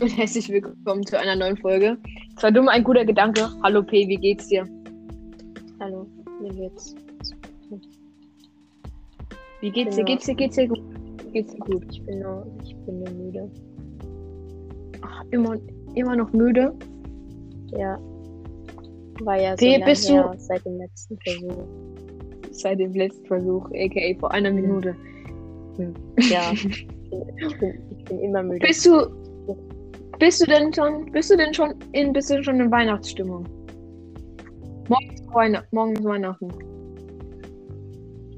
und herzlich willkommen zu einer neuen Folge. Zwar dumm, ein guter Gedanke. Hallo P, wie geht's dir? Hallo, mir geht's. Wie geht's dir? Geht's dir? Geht's dir gut? Geht's dir gut? Ich bin nur, ich bin nur müde. Ach, immer, immer noch müde. Ja. War ja so P, lange bist du- seit dem letzten Versuch. Seit dem letzten Versuch, aka vor einer Minute. Ja. ich, bin, ich bin immer müde. Bist du, bist du denn schon, bist du denn schon in, bist du schon in Weihnachtsstimmung? Morgen ist, Weihn morgen ist Weihnachten.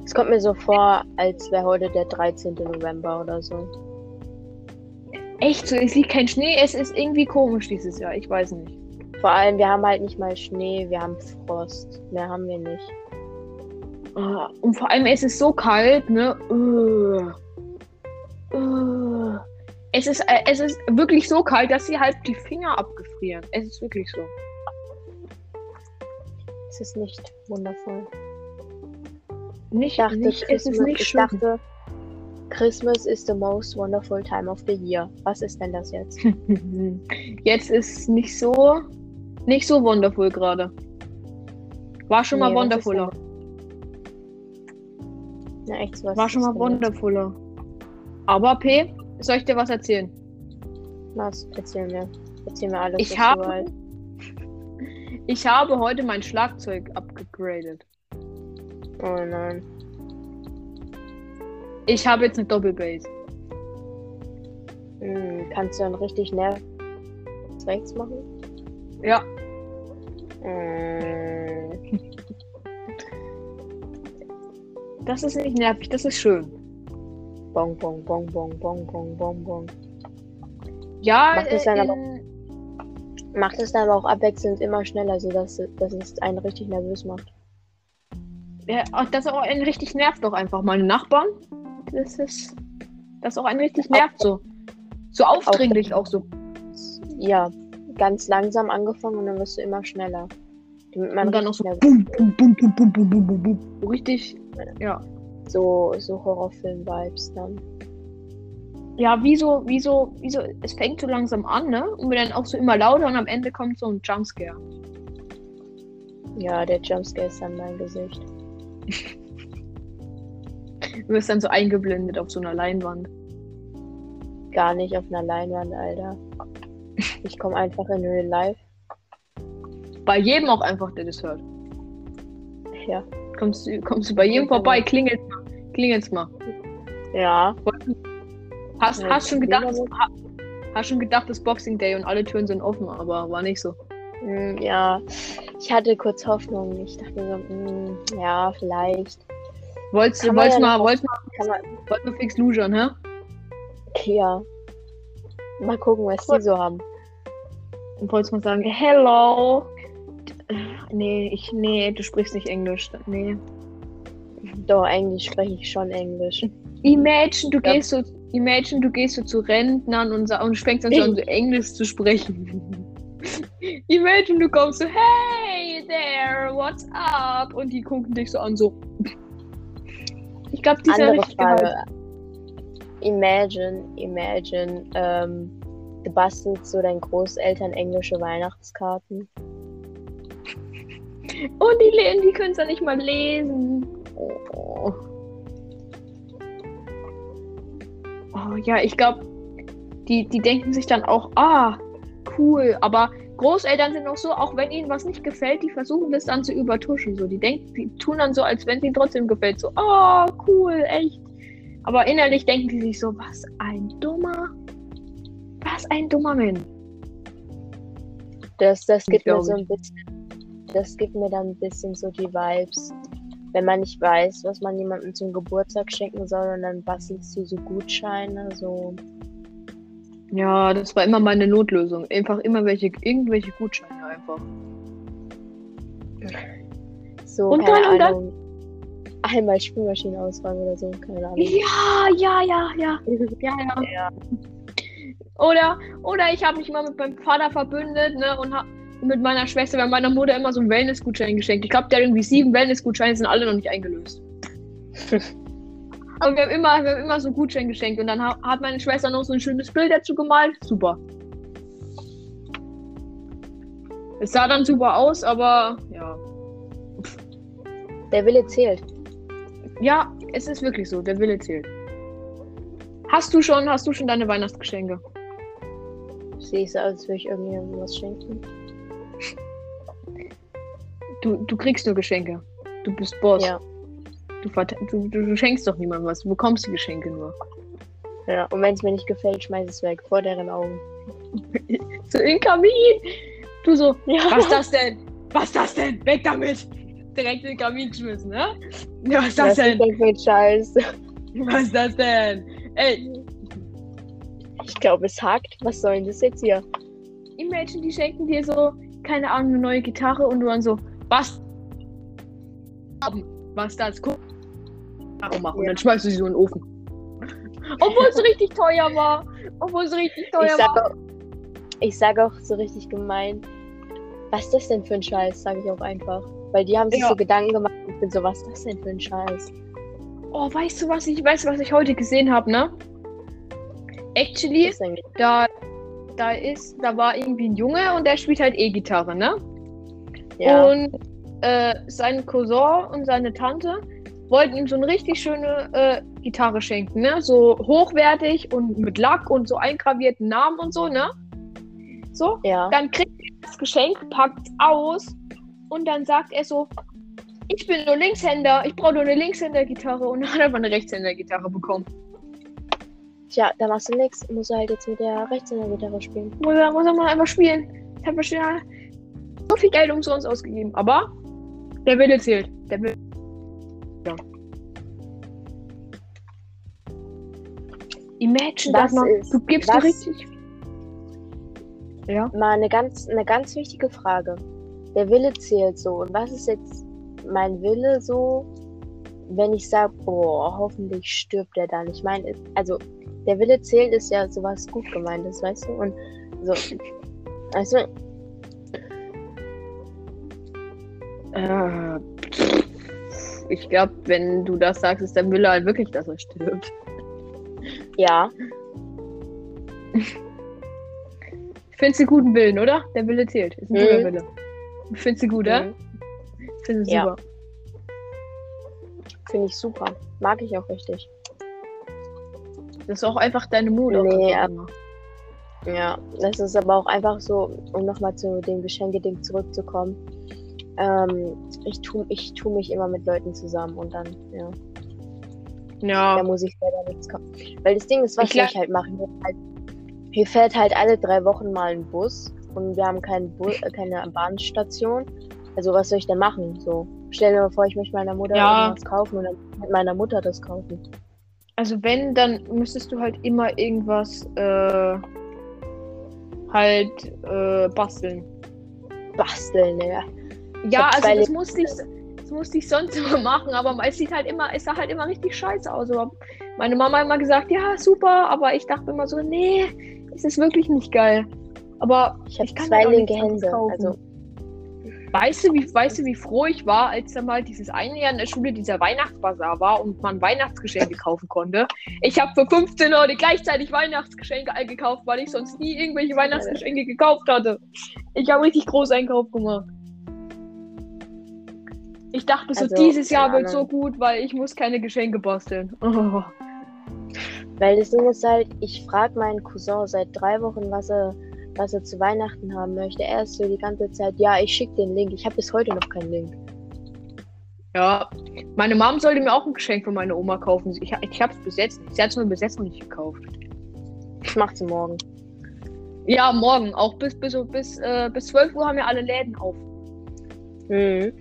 Es kommt mir so vor, als wäre heute der 13. November oder so. Echt so, es liegt kein Schnee, es ist irgendwie komisch dieses Jahr, ich weiß nicht. Vor allem, wir haben halt nicht mal Schnee, wir haben Frost. Mehr haben wir nicht. Ah, Und vor allem, es ist so kalt, ne? Uh. Uh. Es ist, äh, es ist wirklich so kalt, dass sie halt die Finger abgefrieren. Es ist wirklich so. Es ist nicht wundervoll. Nicht, Ich dachte, nicht es ist nicht ich schön. dachte, Christmas is the most wonderful time of the year. Was ist denn das jetzt? Jetzt ist nicht so, nicht so wonderful gerade. War schon mal Nee, was ist wonderfuller. Na echt, was War schon mal wonderfuller. Aber P, soll ich dir was erzählen? Was? Erzähl mir. Erzähl mir alles. Ich habe, weißt. ich habe heute mein Schlagzeug abgegradet. Oh nein. Ich habe jetzt eine Doppelbass. Hm, kannst du dann richtig nervig rechts machen? Ja, Hm, das ist nicht nervig, das ist schön. Bong, bong, bong, bong, bong, bong, bong, bong. Ja, macht es, äh, dann aber, äh, macht es dann aber auch abwechselnd immer schneller, sodass dass es einen richtig nervös macht. Ja, und das auch einen richtig nervt doch einfach. Meine Nachbarn, das ist. Das auch einen richtig nervt so. So aufdringlich auch so. Ja, ganz langsam angefangen und dann wirst du immer schneller. Man und dann auch so. Bum, bum, bum, bum, bum, bum, bum, bum. Richtig, ja so, so Horrorfilm-Vibes dann. Ja, wie so, wie so, wie so, es fängt so langsam an, ne? Und wird dann auch so immer lauter und am Ende kommt so ein Jumpscare. Ja, der Jumpscare ist dann mein Gesicht. Du wirst dann so eingeblendet auf so einer Leinwand. Gar nicht auf einer Leinwand, Alter. Ich komme einfach in Real Life. Bei jedem auch einfach, der das hört. Ja. Kommst du, kommst du bei jedem vorbei, klingelt. Klingelt's mal. Ja. Hast, Ja, hast, schon gedacht, ha, hast schon gedacht, es ist Boxing Day und alle Türen sind offen, aber war nicht so. Hm, ja. Ich hatte kurz Hoffnung. Ich dachte so, hm, ja, vielleicht. Wolltest du wolltest ja mal, wolltest mal, wolltest mal fix luschern, hä? Ja. Mal gucken, was die so haben. Und wolltest mal sagen, hello. Nee, ich, nee, du sprichst nicht Englisch. Nee. Doch, eigentlich spreche ich schon Englisch. Imagine, du Ja. gehst so, imagine, du gehst so zu Rentnern und, und fängst dann so an, so Englisch zu sprechen. imagine, du kommst so, hey there, what's up? Und die gucken dich so an, so. Ich glaube, die sind Andere richtig Frage. gehypt. Imagine, imagine, ähm, du bastelst so deinen Großeltern englische Weihnachtskarten. Und die, die können es ja nicht mal lesen. Oh. Oh ja, ich glaube, die, die denken sich dann auch, ah, cool. Aber Großeltern sind auch so, auch wenn ihnen was nicht gefällt, die versuchen das dann zu übertuschen. So, die denken, die tun dann so, als wenn es ihnen trotzdem gefällt. So, oh, cool, echt. Aber innerlich denken die sich so, was ein dummer, was ein dummer Mensch. Das, das gibt mir so ein bisschen, das gibt mir dann ein bisschen so die Vibes, wenn man nicht weiß, was man jemandem zum Geburtstag schenken soll und dann bastelst du so Gutscheine, so. Ja, das war immer meine Notlösung. Einfach immer welche, irgendwelche Gutscheine einfach. So, Und keine dann- und dann- Ahnung. Einmal Spülmaschine ausräumen oder so, keine Ahnung. Ja, ja, ja, ja. Ja, ja. Ja. Oder, oder ich habe mich mal mit meinem Vater verbündet, ne, und hab mit meiner Schwester, bei meiner Mutter immer so einen Wellnessgutschein geschenkt. Ich glaube, der hat irgendwie sieben Wellnessgutscheine, sind alle noch nicht eingelöst. Aber wir haben immer, wir haben immer so einen Gutschein geschenkt und dann ha- hat meine Schwester noch so ein schönes Bild dazu gemalt. Super. Es sah dann super aus, aber ja. Der Wille zählt. Ja, es ist wirklich so, der Wille zählt. Hast du schon, hast du schon deine Weihnachtsgeschenke? Sehe ich so, als würde ich irgendjemandem was schenken. Du, du kriegst nur Geschenke. Du bist Boss. Ja. Du, du, du, schenkst doch niemandem was. Du bekommst die Geschenke nur. ja. Und wenn es mir nicht gefällt, schmeiß es weg. Vor deren Augen. So in den Kamin. Du so, Ja. was ist das denn? Was ist das denn? Weg damit. Direkt in den Kamin geschmissen, ne? Ja, was ist das Was ist denn? denn Scheiß? Was ist das denn? Ey, Ich glaube, es hakt. Was soll denn das jetzt hier? Imagine, die schenken dir so, keine Ahnung, eine neue Gitarre und du dann so, was? Was das? Guck. Gitarre machen. Und dann schmeißt du sie so in den Ofen. Obwohl es richtig teuer war. Obwohl es richtig teuer Ich sag, war. auch, ich sag auch so richtig gemein. Was ist das denn für ein Scheiß? Sage ich auch einfach. Weil die haben sich Ja. so Gedanken gemacht. Ich bin so, was ist das denn für ein Scheiß? Oh, weißt du, was ich weiß, was ich heute gesehen habe, ne? Actually, da, da ist, da war irgendwie ein Junge und der spielt halt E-Gitarre, ne? Ja. Und äh, sein Cousin und seine Tante wollten ihm so eine richtig schöne äh, Gitarre schenken, ne? So hochwertig und mit Lack und so eingravierten Namen und so, ne? So, ja. dann kriegt er das Geschenk, packt aus und dann sagt er so, ich bin nur Linkshänder, ich brauche nur eine Linkshänder-Gitarre und dann hat er aber eine Rechtshänder-Gitarre bekommen. Tja, da machst du nichts. Musst du halt jetzt mit der Rechtshänder-Gitarre spielen. Muss er, muss er mal einfach spielen. Ich habe schon so viel Geld umsonst ausgegeben, aber der Wille zählt. Der Wille. Ja. Imagine das mal. ist- Du gibst dir richtig. Ja. Mal eine ganz, eine ganz wichtige Frage. Der Wille zählt so. Und was ist jetzt mein Wille so, wenn ich sage, boah, hoffentlich stirbt er dann? Ich meine, also der Wille zählt ist ja sowas gut gemeintes, weißt du? Und so, weißt du, Äh, ich glaube, wenn du das sagst, ist der Wille halt wirklich, dass er stirbt. ja, Findest du guten Willen, oder? Der Wille zählt. Ist ein Mhm. guter Wille. Findest du gut, mhm, Findest du Ja. super. finde ich super. Mag ich auch richtig. Das ist auch einfach deine auch Nee, einfach ab- immer. Ja, das ist aber auch einfach so, um nochmal zu dem Geschenkeding zurückzukommen. Ähm, ich tue ich tu mich immer mit Leuten zusammen und dann, ja, da Ja. muss ich selber nichts kaufen. Weil das Ding ist, was Ich glaub- ich halt mache, hier, halt, hier fährt halt alle drei Wochen mal ein Bus und wir haben keinen Bu äh, keine Bahnstation. Also was soll ich denn machen? So, stell dir mal vor, ich möchte meiner Mutter Ja. irgendwas kaufen und dann mit meiner Mutter das kaufen. Also wenn, dann müsstest du halt immer irgendwas äh, halt äh, basteln. Basteln, ja. Ja, hab also das musste ich, das musste ich sonst immer machen, aber es sieht halt immer, es sah halt immer richtig scheiße aus. Aber meine Mama hat immer gesagt, ja, super, aber ich dachte immer so, nee, es ist wirklich nicht geil. Aber Ich habe zwei halt linke Hände. Also, weißt du, wie, weißt du, wie froh ich war, als dann mal dieses eine Jahr in der Schule dieser Weihnachtsbasar war und man Weihnachtsgeschenke kaufen konnte? Ich habe für 15 Leute gleichzeitig Weihnachtsgeschenke gekauft, weil ich sonst nie irgendwelche Weihnachtsgeschenke gekauft hatte. Ich habe richtig Großeinkauf gemacht. Ich dachte so, Also, dieses Jahr wird so gut, weil ich muss keine Geschenke basteln. Oh. Weil das Ding ist halt, ich frage meinen Cousin seit drei Wochen, was er, was er zu Weihnachten haben möchte. Er ist so die ganze Zeit, ja, ich schicke den Link. Ich habe bis heute noch keinen Link. Ja, meine Mom sollte mir auch ein Geschenk für meine Oma kaufen. Ich, ich habe es bis jetzt nicht. Sie hat es mir bis jetzt noch nicht gekauft. Ich mach sie morgen. Ja, morgen. Auch bis, bis, bis, äh, bis 12 Uhr haben ja alle Läden auf. Mhm.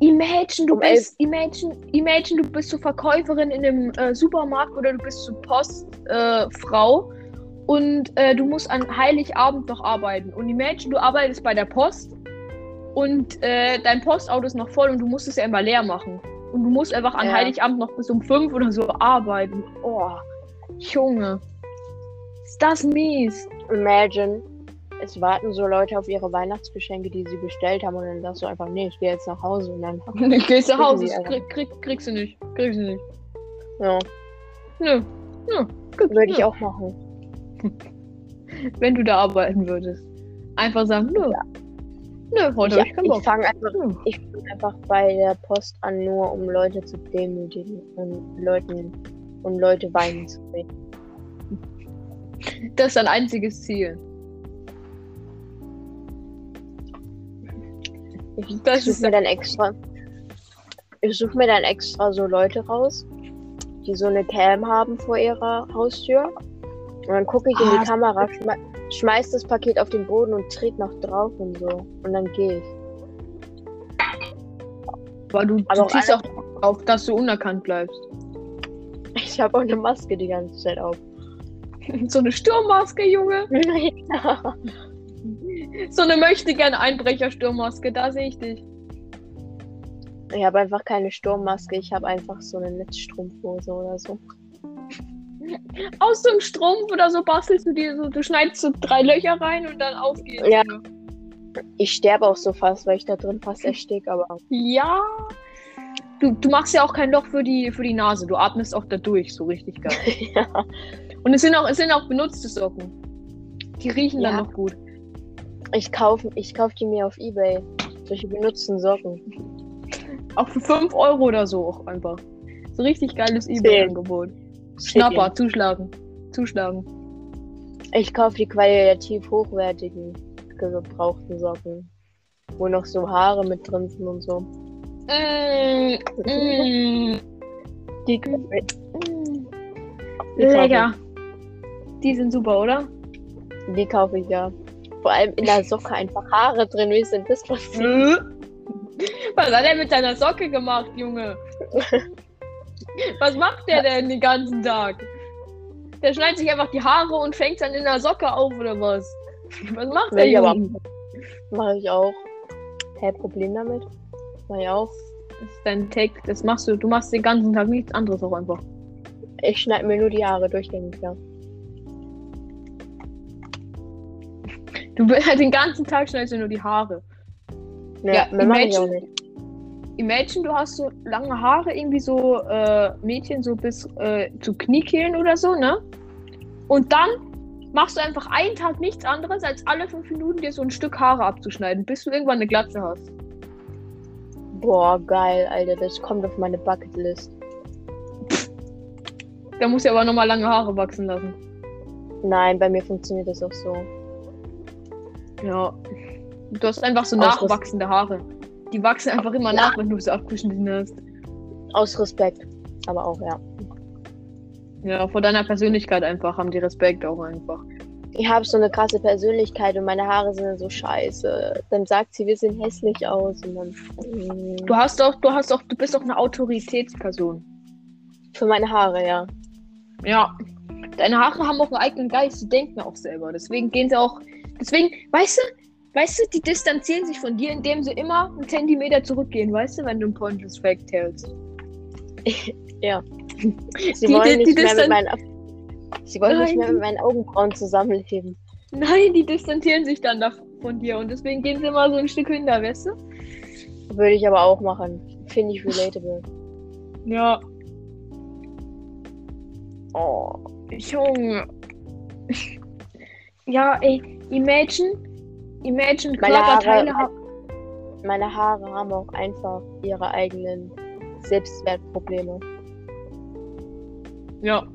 Imagine, du Um bist, imagine, imagine, du bist so Verkäuferin in einem äh, Supermarkt oder du bist so Postfrau äh, und äh, du musst an Heiligabend noch arbeiten. Und imagine, du arbeitest bei der Post und äh, dein Postauto ist noch voll und du musst es ja immer leer machen. Und du musst einfach an Ja. Heiligabend noch bis um 5 oder so arbeiten. Oh, Junge. Ist das mies? Imagine, es warten so Leute auf ihre Weihnachtsgeschenke, die sie bestellt haben und dann sagst du einfach, nee, ich gehe jetzt nach Hause und dann, Du gehst nach Hause, krieg, krieg, kriegst du nicht. Kriegst du nicht. ja, Nö. Nö. Würde ich auch machen. wenn du da arbeiten würdest. Einfach sagen, nö. Nö, heute Ich, ich keinen ich Bock. fange einfach, ich fang einfach bei der Post an, nur um Leute zu demütigen und Leuten und Leute weinen zu sehen. Das ist dein einziges Ziel. Ich Das suche mir dann extra. Ich suche mir dann extra so Leute raus, die so eine Cam haben vor ihrer Haustür. Und dann gucke ich in Ah. die Kamera, schme schmeiß das Paket auf den Boden und trete noch drauf und so. Und dann gehe ich. Aber du, Aber du auch ziehst auch auf, dass du unerkannt bleibst. Ich habe auch eine Maske die ganze Zeit auf. So eine Sturmmaske, Junge. ja. So eine möchte gerne Einbrecher-Sturmmaske, da sehe ich dich. Ich habe einfach keine Sturmmaske, ich habe einfach so eine Netzstrumpfhose oder so. Aus so einem Strumpf oder so bastelst du dir so, du schneidest so drei Löcher rein und dann auf geht's. Ja. Ich sterbe auch so fast, weil ich da drin fast erstick, aber Ja. Du, du machst ja auch kein Loch für die, für die Nase. Du atmest auch da durch, so richtig geil. ja. Und es sind auch, es sind auch benutzte Socken. Die riechen dann Ja. noch gut. Ich kaufe ich kauf die mir auf Ebay. Solche benutzten Socken. Auch für 5 Euro oder so auch einfach. So richtig geiles Ebay-Angebot. Schnapper, zuschlagen. Zuschlagen. Ich kaufe die qualitativ hochwertigen gebrauchten Socken. Wo noch so Haare mit drin sind und so. Mm, mm, Die, mm. Lecker. Die sind super, oder? Die kaufe ich ja. Vor allem in der Socke einfach Haare drin. Wie ist denn das passiert? Was hat er mit seiner Socke gemacht, Junge? Was macht der denn den ganzen Tag? Der schneidet sich einfach die Haare und fängt dann in der Socke auf oder was? Was macht der Junge? Mache ich auch. Hä, Problem damit? Mach ich auch. Das ist dein Take. Das machst du. Du machst den ganzen Tag nichts anderes auch einfach. Ich schneide mir nur die Haare durchgängig, ja. Du willst halt den ganzen Tag schneidest du nur die Haare. Ne, Ja, mehr mache ich auch nicht. Imagine, du hast so lange Haare, irgendwie so äh, Mädchen so bis äh, zu Kniekehlen oder so, ne? Und dann machst du einfach einen Tag nichts anderes, als alle fünf Minuten dir so ein Stück Haare abzuschneiden, bis du irgendwann eine Glatze hast. Boah, geil, Alter. Das kommt auf meine Bucketlist. Da musst du aber nochmal lange Haare wachsen lassen. Nein, bei mir funktioniert das auch so. Ja. Du hast einfach so Aus- nachwachsende Haare. Die wachsen einfach immer nach, wenn du sie abgeschnitten hast. Aus Respekt. Aber auch, ja. Ja, vor deiner Persönlichkeit einfach haben die Respekt auch einfach. Ich habe so eine krasse Persönlichkeit und meine Haare sind so scheiße. Dann sagt sie, wir sehen hässlich aus. Und dann. mm, Du hast doch, du hast doch, du bist doch eine Autoritätsperson. Für meine Haare, ja. Ja. Deine Haare haben auch einen eigenen Geist, die denken auch selber. Deswegen gehen sie auch. Deswegen, weißt du, weißt du, die distanzieren sich von dir, indem sie immer einen Zentimeter zurückgehen, weißt du, wenn du ein Pointless Fact hältst. Ja. Sie Die- wollen die- nicht die mehr mit meinen. Sie wollen nicht mehr mit meinen Augenbrauen zusammenleben. Nein, die distanzieren sich dann da von dir und deswegen gehen sie immer so ein Stück hinter, weißt du? Würde ich aber auch machen. Finde ich relatable. Ja. Oh, Junge. Ja, ey, imagine, imagine Meine Körperteile Haare- haben. Meine Haare haben auch einfach ihre eigenen Selbstwertprobleme. Ja.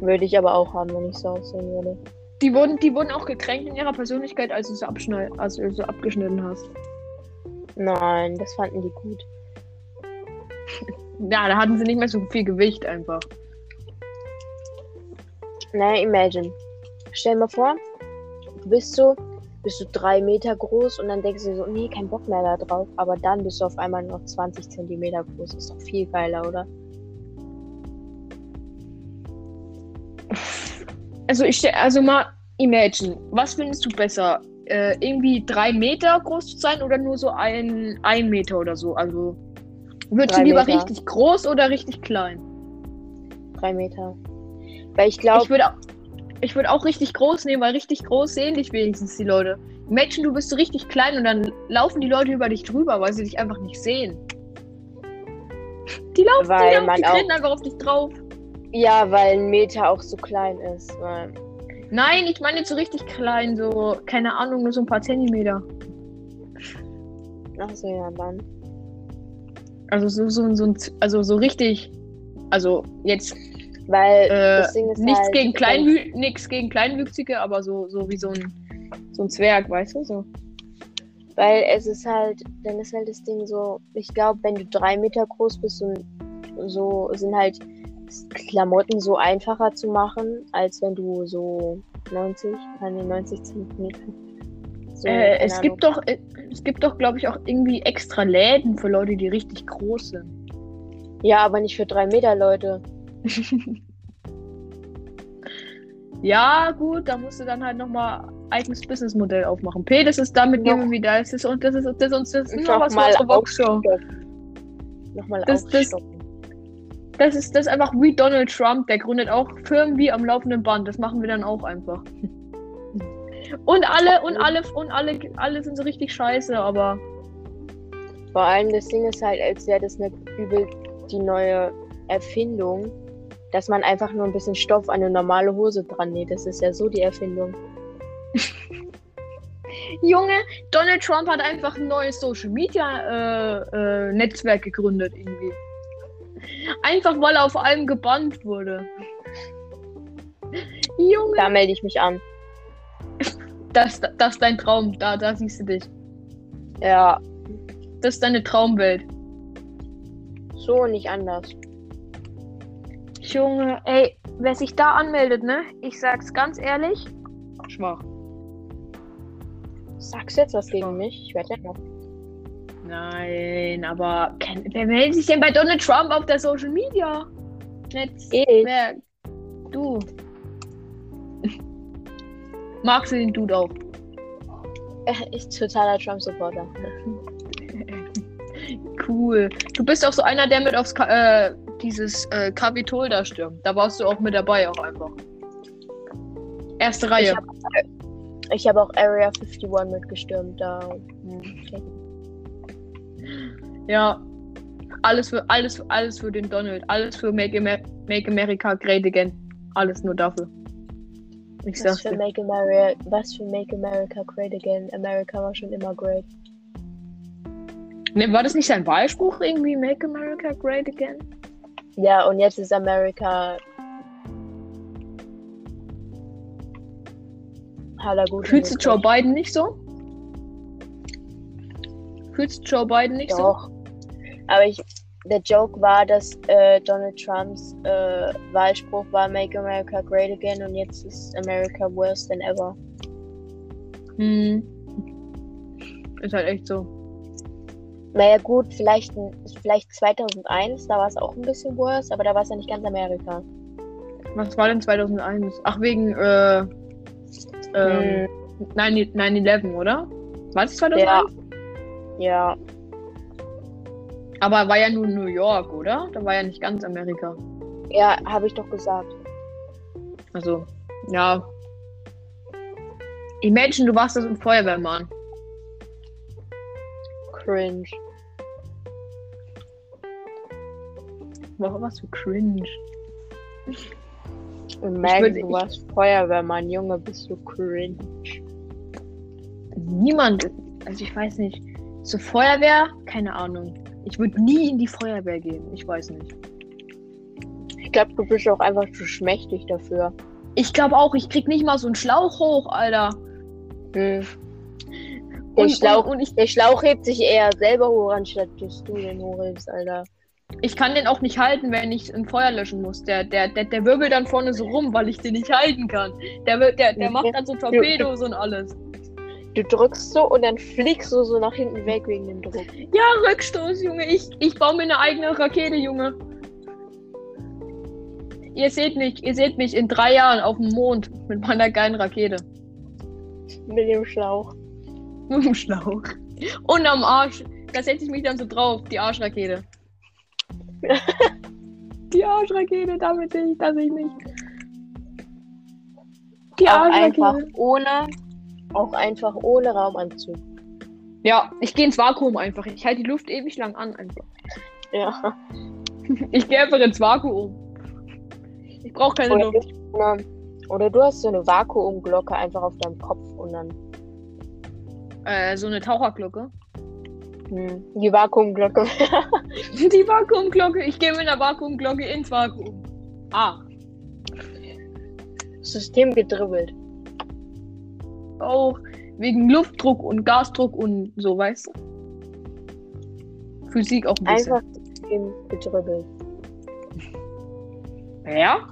Würde ich aber auch haben, wenn ich so aussehen würde. Die wurden, die wurden auch gekränkt in ihrer Persönlichkeit, als du sie abschneid, als du sie abgeschnitten hast. Nein, das fanden die gut. Ja, da hatten sie nicht mehr so viel Gewicht einfach. Naja, imagine. Stell dir mal vor, du bist so, bist du drei Meter groß und dann denkst du so, nee, kein Bock mehr da drauf. Aber dann bist du auf einmal noch 20 Zentimeter groß. Ist doch viel geiler, oder? Also ich also mal imagine, was findest du besser? Äh, irgendwie drei Meter groß zu sein oder nur so ein, ein Meter oder so? Also würdest Drei du lieber Meter. richtig groß oder richtig klein? Drei Meter. Weil ich glaube, Ich würde ich würd auch richtig groß nehmen, weil richtig groß sehen dich wenigstens die Leute. Imagine, du bist so richtig klein und dann laufen die Leute über dich drüber, weil sie dich einfach nicht sehen. Die laufen, Weil die, laufen, man die treten einfach auf dich drauf. ja, weil ein Meter auch so klein ist. Nein, ich meine jetzt so richtig klein, so, keine Ahnung, nur so ein paar Zentimeter. Ach so, ja, dann. Also so, so, so, also so richtig. Also jetzt Weil äh, das Ding ist nichts halt, gegen Kleinwü nichts gegen Kleinwüchsige, aber so, so wie so ein, so ein Zwerg, weißt du? So. Weil es ist halt, dann ist halt das Ding so, ich glaube, wenn du drei Meter groß bist und so sind halt Klamotten so einfacher zu machen, als wenn du so 90, keine 90 Zentimeter. So, Äh, keine es gibt doch, äh, es gibt doch, glaube ich, auch irgendwie extra Läden für Leute, die richtig groß sind. Ja, aber nicht für drei Meter Leute. Ja, gut, da musst du dann halt nochmal eigenes Businessmodell aufmachen. P, das ist damit gehen wir wieder. Das ist, und das ist, das uns das ist Noch was mal Boxshow. Nochmal Das- das-. Das ist, das einfach wie Donald Trump, der gründet auch Firmen wie am laufenden Band. Das machen wir dann auch einfach. Und alle, und alle, und alle, alle sind so richtig scheiße, aber Vor allem das Ding ist halt, als wäre das eine übel die neue Erfindung, dass man einfach nur ein bisschen Stoff an eine normale Hose dran näht. Das ist ja so die Erfindung. Junge, Donald Trump hat einfach ein neues Social Media äh, äh, Netzwerk gegründet irgendwie. Einfach weil er auf allem gebannt wurde. Junge, Da melde ich mich an. das, das ist dein Traum. Da, da siehst du dich. Ja, Das ist deine Traumwelt. so und nicht anders. Junge, ey, wer sich da anmeldet, ne? Ich sag's ganz ehrlich. Schwach. Sagst du jetzt was gegen mich? Ich werde ja noch. Nein, aber kenn, wer meldet sich denn bei Donald Trump auf der Social Media? Netz. Ich. Wer? Du. Magst du den Dude auch? Ich totaler Trump-Supporter. Cool. Du bist auch so einer, der mit aufs Ka äh, dieses äh, Kapitol da stürmt. Da warst du auch mit dabei auch einfach. Erste Reihe. Ich habe hab auch Area 51 mitgestürmt. Da. Okay. Ja. Alles für alles alles für den Donald. Alles für Make, Amer Make America Great Again. Alles nur dafür. Ich Was für. Make America, was für Make America Great Again? America war schon immer great. Ne, war das nicht sein Wahlspruch irgendwie? Make America Great Again? Ja, und jetzt ist Amerika. Hat er gut Fühlst du Joe. Biden nicht so? Fühlst du Joe Biden nicht so? Doch. Aber ich, der Joke war, dass äh, Donald Trumps äh, Wahlspruch war Make America Great Again und jetzt ist America worse than ever. Hm. Ist halt echt so. Naja gut, vielleicht, vielleicht 2001, da war es auch ein bisschen worse, aber da war es ja nicht ganz Amerika. Was war denn 2001? Ach, wegen äh, ähm, 9 9-11, oder? War das 2001? Ja. Ja, Aber war ja nur New York, oder? Da war ja nicht ganz Amerika. ja, habe ich doch gesagt. Also, ja. Imagine, du warst das ein Feuerwehrmann. Cringe. Wow, was für cringe. Und würd- du warst Feuerwehrmann, Junge, bist du cringe. Niemand, also ich weiß nicht. Zur Feuerwehr? Keine Ahnung. Ich würde nie in die Feuerwehr gehen. Ich weiß nicht. Ich glaube, du bist auch einfach zu schmächtig dafür. Ich glaube auch, ich krieg nicht mal so einen Schlauch hoch, Alter. Hm. Der, Und, Schlauch, und, und ich, der Schlauch hebt sich eher selber hoch, anstatt dass du den hochhebst, Alter. Ich kann den auch nicht halten, wenn ich ein Feuer löschen muss. Der, der, der, der wirbelt dann vorne so rum, weil ich den nicht halten kann. Der, der, der macht dann so Torpedos und alles. Du drückst so und dann fliegst du so nach hinten weg wegen dem Druck. Ja, Rückstoß, Junge. Ich, ich baue mir eine eigene Rakete, Junge. Ihr seht mich, ihr seht mich in drei Jahren auf dem Mond mit meiner geilen Rakete. Mit dem Schlauch. Mit dem Schlauch. Und am Arsch. Da setze ich mich dann so drauf, die Arschrakete. die Arschrakete, damit ich, dass ich mich. Die Auch einfach ohne, auch einfach ohne Raumanzug. Ja, ich gehe ins Vakuum einfach. Ich halte die Luft ewig lang an einfach. Ja. Ich gehe einfach ins Vakuum. Ich brauche keine Oder, Luft. oder, oder du hast so eine Vakuumglocke einfach auf deinem Kopf und dann. Äh, so eine Taucherglocke. Hm. Die Vakuumglocke. Die Vakuumglocke. Ich gehe mit einer Vakuumglocke ins Vakuum. Ah. System gedribbelt. Auch wegen Luftdruck und Gasdruck und so, weißt du? Physik auch ein bisschen. Einfach System gedribbelt. Ja.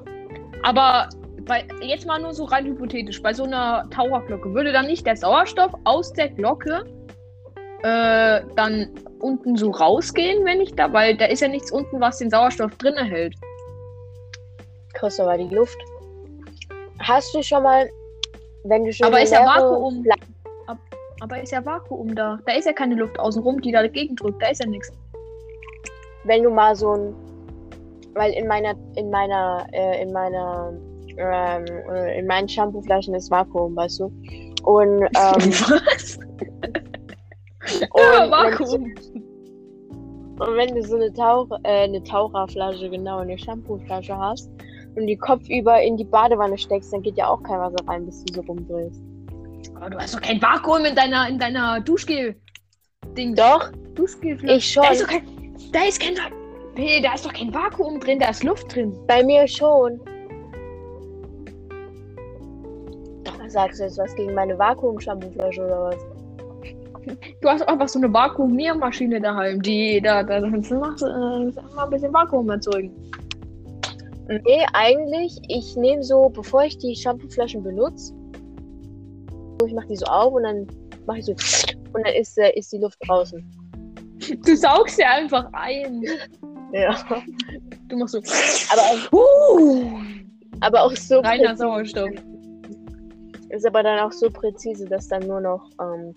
Aber bei, jetzt mal nur so rein hypothetisch, bei so einer Taucherglocke würde dann nicht der Sauerstoff aus der Glocke äh, dann unten so rausgehen, wenn ich da, weil da ist ja nichts unten, was den Sauerstoff drin erhält. Christopher, die Luft. Hast du schon mal, wenn du schon Aber ist ja Vakuum. Aber ist ja Vakuum da. Da ist ja keine Luft außenrum, die da dagegen drückt. Da ist ja nichts. wenn du mal so ein, weil in meiner, in meiner, äh, in meiner, ähm, äh, in meinen Shampooflaschen ist Vakuum, weißt du? Und, ähm, Was? und, Vakuum. und wenn du so eine Tauch, äh, eine Taucherflasche, genau, eine Shampooflasche hast und die kopfüber in die Badewanne steckst, dann geht ja auch kein Wasser rein, bis du so rumdrehst. Aber du hast doch kein Vakuum in deiner, in deiner Duschgel-Ding. Doch, Duschgelflasche. ich schon. Da ist doch kein. Da ist kein. Nee, da ist doch kein Vakuum drin, da ist Luft drin. Bei mir schon. Sagst du jetzt was gegen meine Vakuum-Shampooflasche oder was? Du hast einfach so eine Vakuumiermaschine daheim, die da, da kannst du machst, äh, mal ein bisschen Vakuum erzeugen. Nee, eigentlich, ich nehme so, bevor ich die Shampooflaschen benutze, ich mache die so auf und dann mache ich so und dann ist, äh, ist die Luft draußen. Du saugst ja einfach ein. Ja. Du machst so. Aber auch, Uh, aber auch so reiner. Sauerstoff. Ist aber dann auch so präzise, dass dann nur noch, ähm,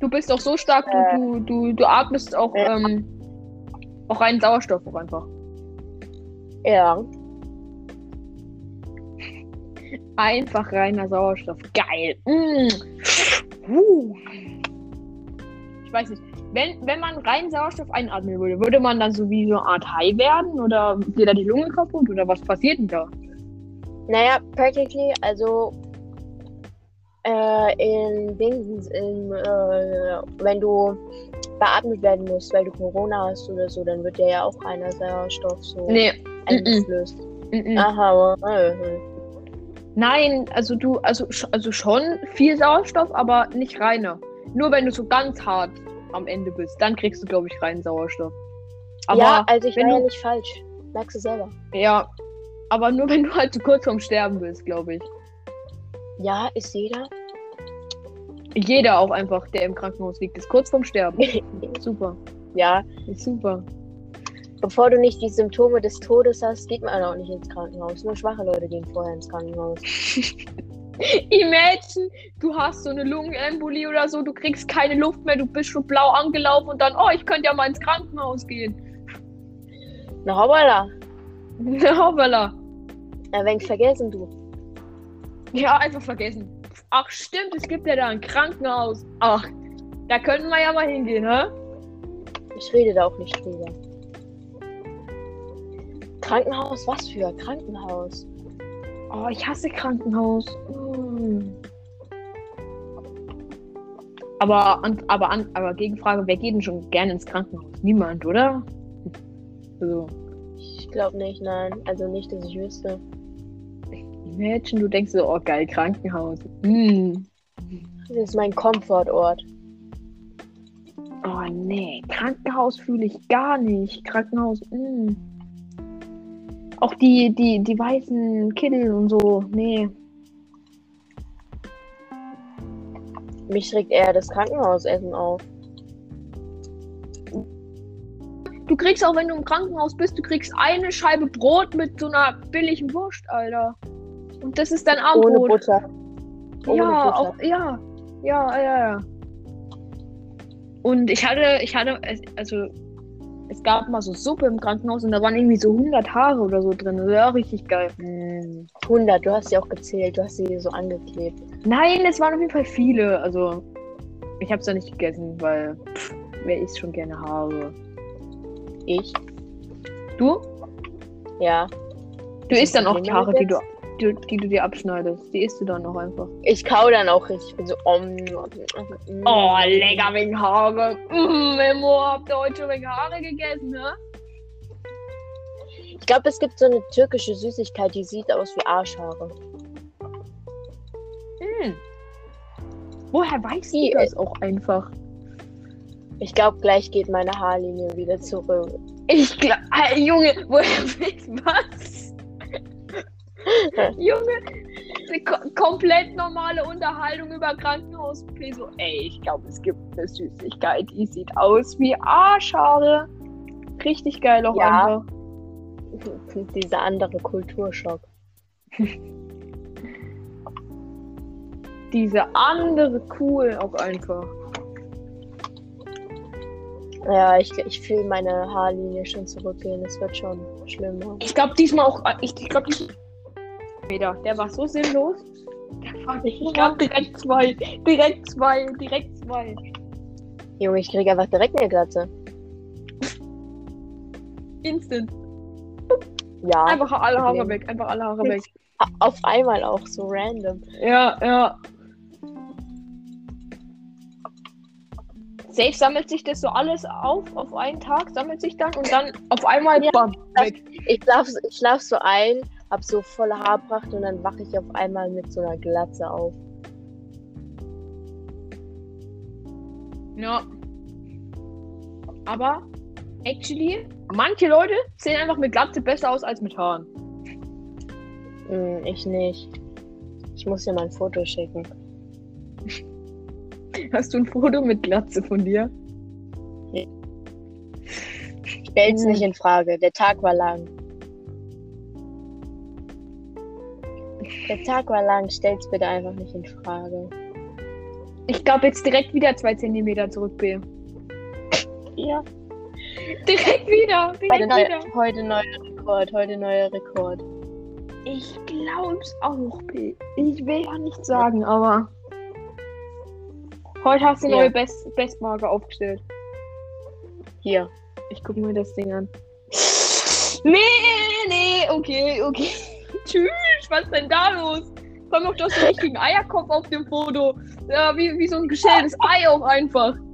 Du bist auch so stark, du, du, du, du atmest auch, Ja. ähm, auch reinen Sauerstoff auch einfach. ja. Einfach reiner Sauerstoff. Geil. Mm. Uh. Ich weiß nicht. Wenn, wenn man reinen Sauerstoff einatmen würde, würde man dann so wie so eine Art Hai werden? Oder geht da die Lunge kaputt? Oder was passiert denn da? Naja, practically, also äh, in Dings, in, äh, wenn du beatmet werden musst, weil du Corona hast oder so, dann wird dir ja auch reiner Sauerstoff so Nee. Mm -mm. Aha, äh, Nein, also du, also, also schon viel Sauerstoff, aber nicht reiner. Nur wenn du so ganz hart am Ende bist, dann kriegst du, glaube ich, reinen Sauerstoff. Aber ja, also ich war ja nicht falsch. Merkst du selber. ja, aber nur wenn du halt so kurz vorm Sterben bist, glaube ich. Ja, ist jeder. Jeder auch einfach, der im Krankenhaus liegt, ist kurz vorm Sterben. Super. ja, Ist super. bevor du nicht die Symptome des Todes hast, geht man auch nicht ins Krankenhaus. Nur schwache Leute gehen vorher ins Krankenhaus. Imagine, du hast so eine Lungenembolie oder so, du kriegst keine Luft mehr, du bist schon blau angelaufen und dann, oh, ich könnte ja mal ins Krankenhaus gehen. Na hoppala. Hoppala. Er wenigstens vergessen, du. Ja, einfach vergessen. Ach, stimmt, es gibt ja da ein Krankenhaus. Ach, da könnten wir ja mal hingehen, hä? Ich rede da auch nicht drüber. Krankenhaus? Was für Krankenhaus? Oh, ich hasse Krankenhaus. Hm. Aber, aber, aber Gegenfrage, wer geht denn schon gerne ins Krankenhaus? Niemand, oder? Also, Ich glaube nicht, nein. Also nicht, dass ich wüsste. Imagine, du denkst so, oh geil, Krankenhaus. Hm. Das ist mein Komfortort. Oh nee, Krankenhaus fühle ich gar nicht. Krankenhaus, hm. Auch die, die, die weißen Kittel und so, nee. Mich regt eher das Krankenhausessen auf. Du kriegst auch, wenn du im Krankenhaus bist, du kriegst eine Scheibe Brot mit so einer billigen Wurst, Alter. Und das ist dann Ohne Armbrot. Butter. Ohne Ja, Butter. auch, ja, ja, ja, ja. Und ich hatte, ich hatte, es- also, es gab mal so Suppe im Krankenhaus und da waren irgendwie so 100 Haare oder so drin. Das war richtig geil. Hm, 100, du hast sie auch gezählt. Du hast sie so angeklebt. Nein, es waren auf jeden Fall viele. Also, ich hab's ja nicht gegessen, weil, pff, wer isst schon gerne Haare? Ich? Du? Ja. Du isst dann auch die Haare, die du. Die, die du dir abschneidest. Die isst du dann noch einfach. Ich kau dann auch richtig. Ich bin so. Um, Oh, lecker wegen Haare. Mm, Memo, habt ihr heute schon wegen Haare gegessen, ne? Ich glaube, es gibt so eine türkische Süßigkeit, die sieht aus wie Arschhaare. Hm. Woher weißt Die- du das auch einfach? Ich glaube, gleich geht meine Haarlinie wieder zurück. Ich glaube, Junge, woher weißt du was? Junge, komplett normale Unterhaltung über Krankenhaus. So, ey, ich glaube, es gibt eine Süßigkeit, die sieht aus wie Arschhaare. Richtig geil auch Ja. einfach. Dieser andere Kulturschock. Diese andere cool auch einfach. Ja, ich, ich fühle meine Haarlinie schon zurückgehen. Es wird schon schlimmer. Ich glaube diesmal auch, ich, ich glaube diesmal Meter. Der war so sinnlos. Ich glaube direkt zwei, direkt zwei, direkt zwei. Junge, ich kriege einfach direkt eine Glatze. Instant. Ja, Einfach alle Haare Problem. weg, einfach alle Haare weg. auf einmal auch so random. Ja, ja. Safe sammelt sich das so alles auf, auf einen Tag, sammelt sich dann und dann auf einmal Ja, bam, weg. Ich schlaf, ich schlaf so ein, hab so volle Haarpracht und dann wache ich auf einmal mit so einer Glatze auf. Ja. Aber, actually, manche Leute sehen einfach mit Glatze besser aus als mit Haaren. Hm, ich nicht. Ich muss dir mal ein Foto schicken. Hast du ein Foto mit Glatze von dir? Stell's nicht in Frage. Der Tag war lang. Der Tag war lang. Stell's bitte einfach nicht in Frage. Ich glaube jetzt direkt wieder zwei Zentimeter zurück, B. Ja. Direkt wieder, Heute, direkt neu, wieder. heute neuer Rekord. Heute neuer Rekord. Ich glaub's auch, B. Ich will ja nichts sagen, aber. Heute hast du Ja. neue Best Bestmarke aufgestellt. Hier. Ich gucke mir das Ding an. Nee, nee, okay, okay. Tschüss, was ist denn da los? Allem auch du hast so einen richtigen Eierkopf auf dem Foto. Ja, wie, wie so ein geschältes Ei auch einfach.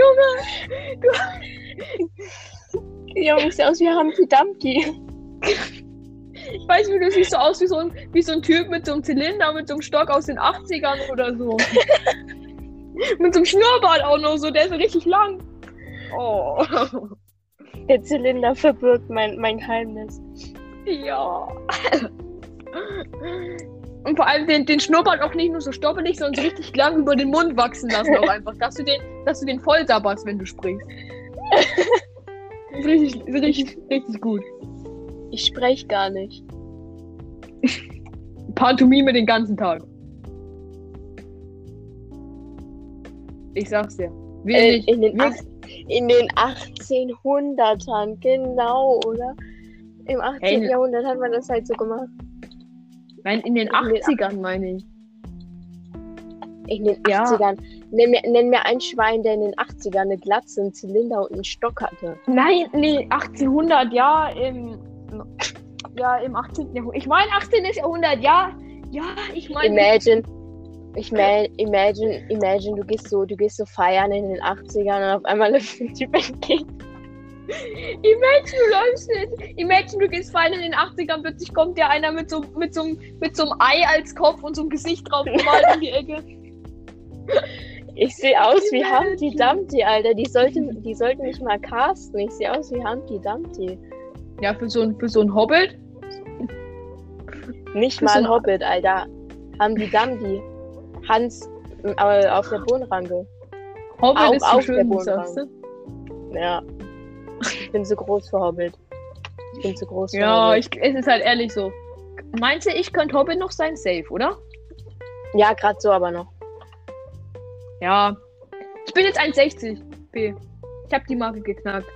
Junge, Junge, sieht aus wie Humpty Dumpty. ich weiß nicht, du siehst so aus wie so, ein, wie so ein Typ mit so einem Zylinder, mit so einem Stock aus den 80ern oder so. mit so einem Schnurrbart auch noch so, der ist so richtig lang. Oh. Der Zylinder verbirgt mein, mein Geheimnis. Ja. Und vor allem den, den Schnurrbart auch nicht nur so stoppelig, sondern so richtig lang über den Mund wachsen lassen auch einfach, dass du den, dass du den voll sabberst, wenn du sprichst. Ist richtig, richtig, richtig gut. Ich spreche gar nicht. Pantomime den ganzen Tag. Ich sag's dir. Will Äh, nicht. in, den in den 1800ern, genau, oder? Im 18. Hey, ne- Jahrhundert hat man das halt so gemacht. Nein, in den in den 80ern meine ich. In den Ja. 80ern. Nenn mir, nenn mir ein Schwein, der in den 80ern eine Glatze, einen Zylinder und einen Stock hatte. Nein, nee, 1800, ja, im, ja, im 18. Jahrhundert. Ich meine 18. Jahrhundert, ja, ja, ich meine. Imagine, ich ma- imagine, imagine, du gehst so, du gehst so feiern in den 80ern und auf einmal läuft ein Typ entgegen. Imagine, du läufst in, Imagine, du gehst fein in den 80ern, plötzlich kommt dir einer mit so, mit, so, einem- mit so einem Ei als Kopf und so einem Gesicht drauf gemalt in die Ecke. Ich sehe aus wie. Humpty Dumpty, Alter. Die sollten, die sollten mich mal casten. Ich sehe aus wie Humpty Dumpty. Ja, für so, ein, für so ein Hobbit. Nicht Für mal so ein Hobbit, Alter. Humpty Dumpty. Hans äh, auf der Bohnenranke. Hobbit Auch ist so auf der du? Ja. Ich bin zu groß für Hobbit. Ich bin zu groß für Ja, Hobbit. ich, es ist halt ehrlich so. Meinst du, ich könnte Hobbit noch sein? Safe, oder? Ja, gerade so aber noch. Ja. Ich bin jetzt 1,60. B. Ich habe die Marke geknackt.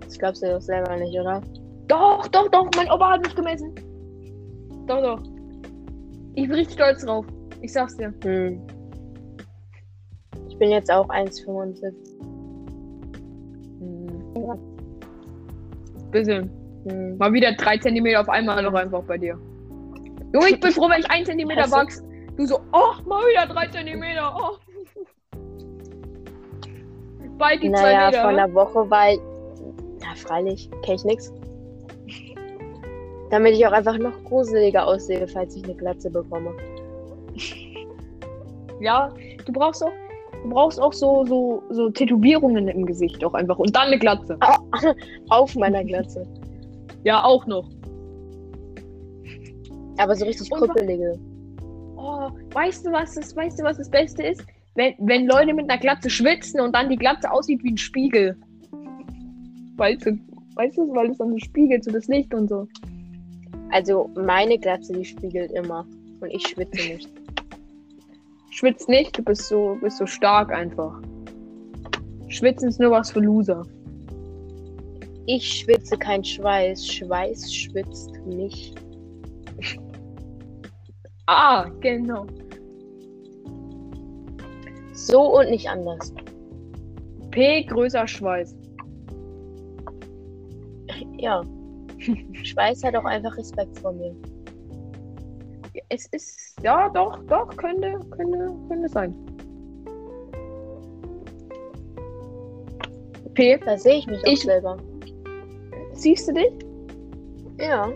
Das glaubst du doch selber nicht, oder? Doch, doch, doch, mein Opa hat mich gemessen. Doch, doch. Ich bin richtig stolz drauf. Ich sag's dir. Hm. Ich bin jetzt auch 1,75. Bisschen. Hm. Mal wieder drei Zentimeter auf einmal noch einfach bei dir. Junge, ich bin froh, wenn ich ein Zentimeter wachse. Du so, ach, mal wieder drei Zentimeter. Oh. Bald die zwei Naja, Meter. vor ne? einer Woche war ich. Ja, freilich, kenn ich nix. Damit ich auch einfach noch gruseliger aussehe, falls ich eine Glatze bekomme. Ja, du brauchst auch, du brauchst auch so, so, so Tätowierungen im Gesicht auch einfach. Und dann eine Glatze. Auf meiner Glatze. Ja, auch noch. Aber so richtig krüppelige. Oh, weißt du, was das, weißt du, was das Beste ist? Wenn, wenn Leute mit einer Glatze schwitzen und dann die Glatze aussieht wie ein Spiegel. Weißt du, weißt du, weil es dann so spiegelt, so das Licht und so. Also meine Glatze, die spiegelt immer. Und ich schwitze nicht. Schwitzt nicht, du bist so, bist so stark einfach. Schwitzen ist nur was für Loser. Ich schwitze kein Schweiß. Schweiß schwitzt mich. Ah, genau. So und nicht anders. P größer Schweiß. Ja. Schweiß hat auch einfach Respekt vor mir. Es ist, ja, doch, doch, könnte, könnte, könnte sein. P, Da sehe ich mich auch Ich- selber. siehst du dich? Ja.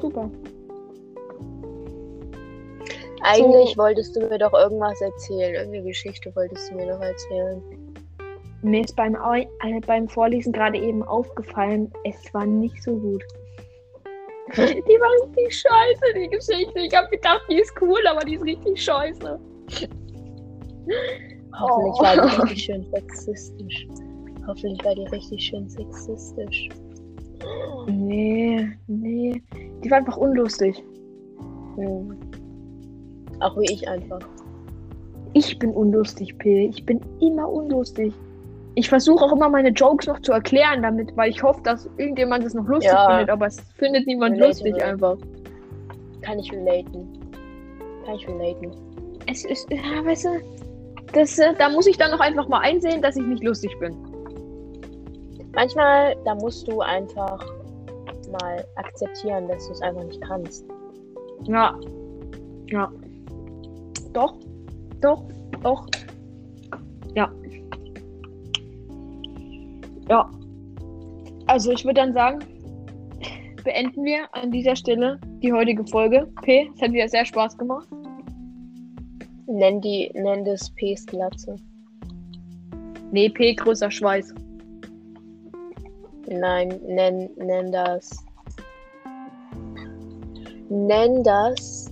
Super. Eigentlich wolltest du mir doch irgendwas erzählen. Irgendeine Geschichte wolltest du mir noch erzählen. Mir ist beim, äh, beim Vorlesen gerade eben aufgefallen, es war nicht so gut. Die war richtig scheiße, die Geschichte. Ich habe gedacht, die ist cool, aber die ist richtig scheiße. Hoffentlich Oh. war die richtig schön sexistisch. Hoffentlich war die richtig schön sexistisch. Nee, nee. Die war einfach unlustig. Hm. Auch wie ich einfach. Ich bin unlustig, P. Ich bin immer unlustig. Ich versuche auch immer meine Jokes noch zu erklären damit, weil ich hoffe, dass irgendjemand es noch lustig Ja. findet, aber es findet niemand Relatable. lustig einfach. Kann ich relaten. Kann ich relaten. Es ist, ja, weißt du, das, äh, da muss ich dann noch einfach mal einsehen, dass ich nicht lustig bin. Manchmal, da musst du einfach mal akzeptieren, dass du es einfach nicht kannst. Ja. Ja. Doch. Doch. Doch. Ja. Ja. Also ich würde dann sagen, beenden wir an dieser Stelle die heutige Folge. P, es hat wieder sehr Spaß gemacht. Nenn die, nenn das Ps Glatze. Nee, P, größer Schweiß. Nein, nenn, nenn das. Nenn das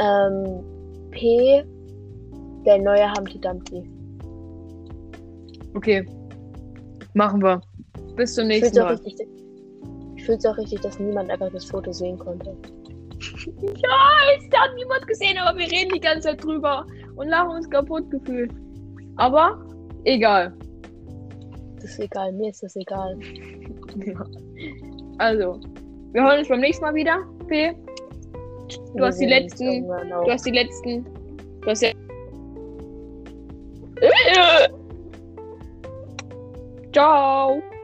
ähm, P, der neue Humpty Dumpty. Okay. Machen wir. Bis zum Ich nächsten auch Mal. richtig, ich fühl's auch richtig, dass niemand einfach das Foto sehen konnte. Ja, es hat niemand gesehen, aber wir reden die ganze Zeit drüber und lachen uns kaputt gefühlt. Aber egal. Das ist egal, mir ist das egal. Ja. Also, wir hören uns beim nächsten Mal wieder. P, Du hast die letzten- du hast die letzten. Du hast ja. Ciao.